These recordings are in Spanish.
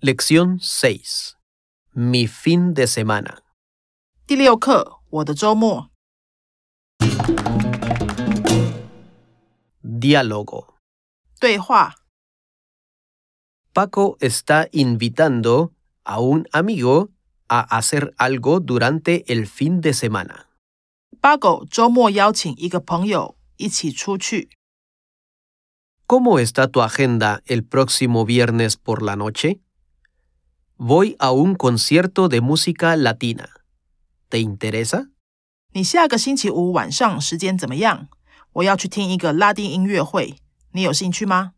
Lección 6. Mi fin de semana. 第六课，我的周末。 Diálogo. 对话。 Paco está invitando a un amigo a hacer algo durante el fin de semana. 八狗周末邀请一个朋友一起出去。 ¿Cómo está tu agenda el próximo viernes por la noche? Voy a un concierto de música latina. ¿Te interesa? 你下个星期五晚上时间怎么样？我要去听一个拉丁音乐会，你有兴趣吗？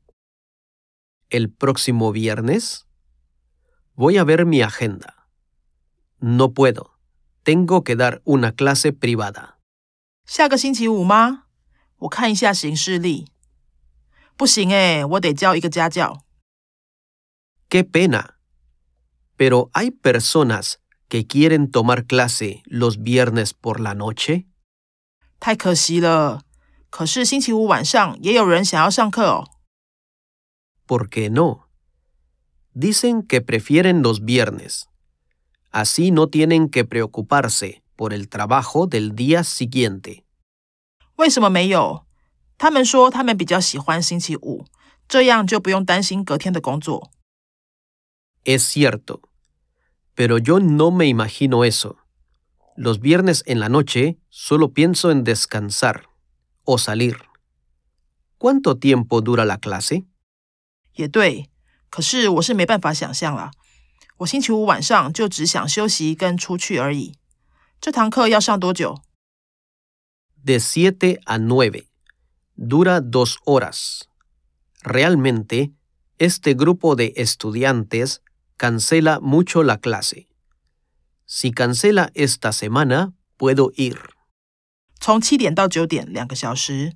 ¿El próximo viernes? Voy a ver mi agenda. No puedo. Tengo que dar una clase privada. 下个星期五吗？我看一下行事历。不行诶，我得教一个家教。 ¡Qué pena! Pero hay personas que quieren tomar clase los viernes por la noche. 太可惜了。可是星期五晚上也有人想要上课哦。 ¿Por qué no? Dicen que prefieren los viernes. Así no tienen que preocuparse por el trabajo del día siguiente. 为什么没有？他们说他们比较喜欢星期五，这样就不用担心隔天的工作。 Es cierto. Pero yo no me imagino eso. Los viernes en la noche solo pienso en descansar o salir. ¿Cuánto tiempo dura la clase? 也对，可是我是没办法想象啦。我星期五晚上就只想休息跟出去而已。这堂课要上多久？ De 7 a 9. Dura dos horas. Realmente, este grupo de estudiantes cancela mucho la clase. Si cancela esta semana, puedo ir. 从七点到九点，两个小时。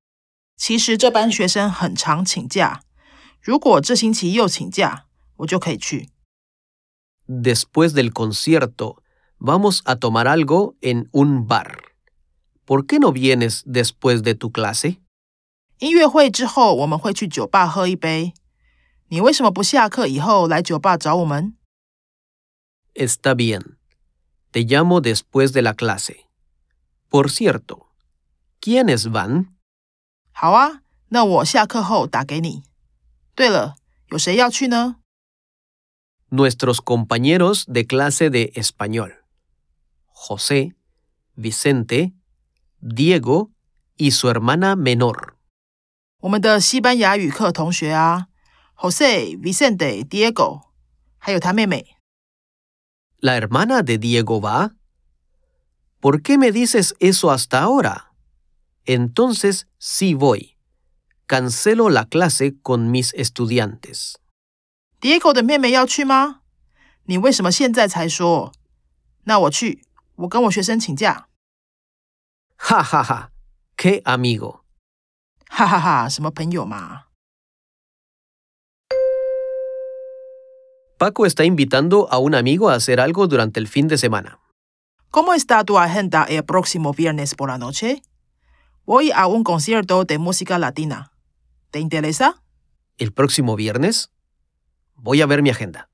其实这班学生很常请假，如果这星期又请假，我就可以去。 Después del concierto, vamos a tomar algo en un bar. ¿Por qué no vienes después de tu clase? 音乐会之后，我们会去酒吧喝一杯。 你为什么不下课以后来酒吧找我们？ Está bien. Te llamo después de la clase. Por cierto, ¿quiénes van? 好啊，那我下课后打给你。对了，有谁要去呢？ Nuestros compañeros de clase de español. José, Vicente, Diego y su hermana menor. 我们的西班牙语课同学啊 ，Jose、Vicente、Diego，还有他妹妹。¿La hermana de Diego va? ¿Por qué me dices eso hasta ahora? Entonces sí voy. Cancelo la clase con mis estudiantes. Diego 的妹妹要去吗？你为什么现在才说？那我去，我跟我学生请假。Ja, ja, ja. ¡Qué amigo! 哈哈哈，什么朋友嘛？Paco está invitando a un amigo a hacer algo durante el fin de semana. ¿Cómo está tu agenda el próximo viernes por la noche? Voy a un concierto de música latina. ¿Te interesa? ¿El próximo viernes? Voy a ver mi agenda.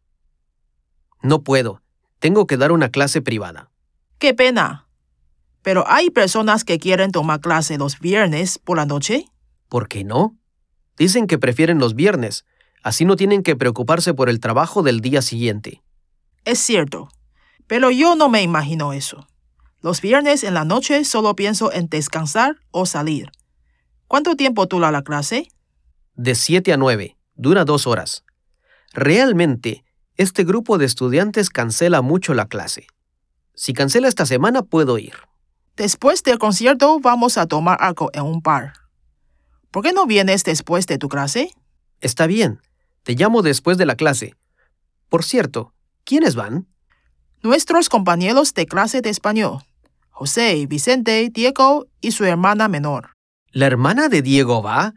No puedo. Tengo que dar una clase privada. Qué pena. Pero hay personas que quieren tomar clase los viernes por la noche. ¿Por qué no? Dicen que prefieren los viernes. Así no tienen que preocuparse por el trabajo del día siguiente. Es cierto. Pero yo no me imagino eso. Los viernes en la noche solo pienso en descansar o salir. ¿Cuánto tiempo dura la clase? De 7 a 9. Dura dos horas. Realmente, este grupo de estudiantes cancela mucho la clase. Si cancela esta semana, puedo ir. Después del concierto vamos a tomar algo en un bar. ¿Por qué no vienes después de tu clase? Está bien. Te llamo después de la clase. Por cierto, ¿quiénes van? Nuestros compañeros de clase de español. José, Vicente, Diego y su hermana menor. ¿La hermana de Diego va?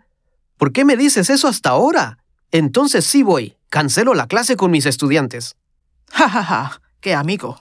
¿Por qué me dices eso hasta ahora? Entonces sí voy. Cancelo la clase con mis estudiantes. Ja, ja, ja. Qué amigo.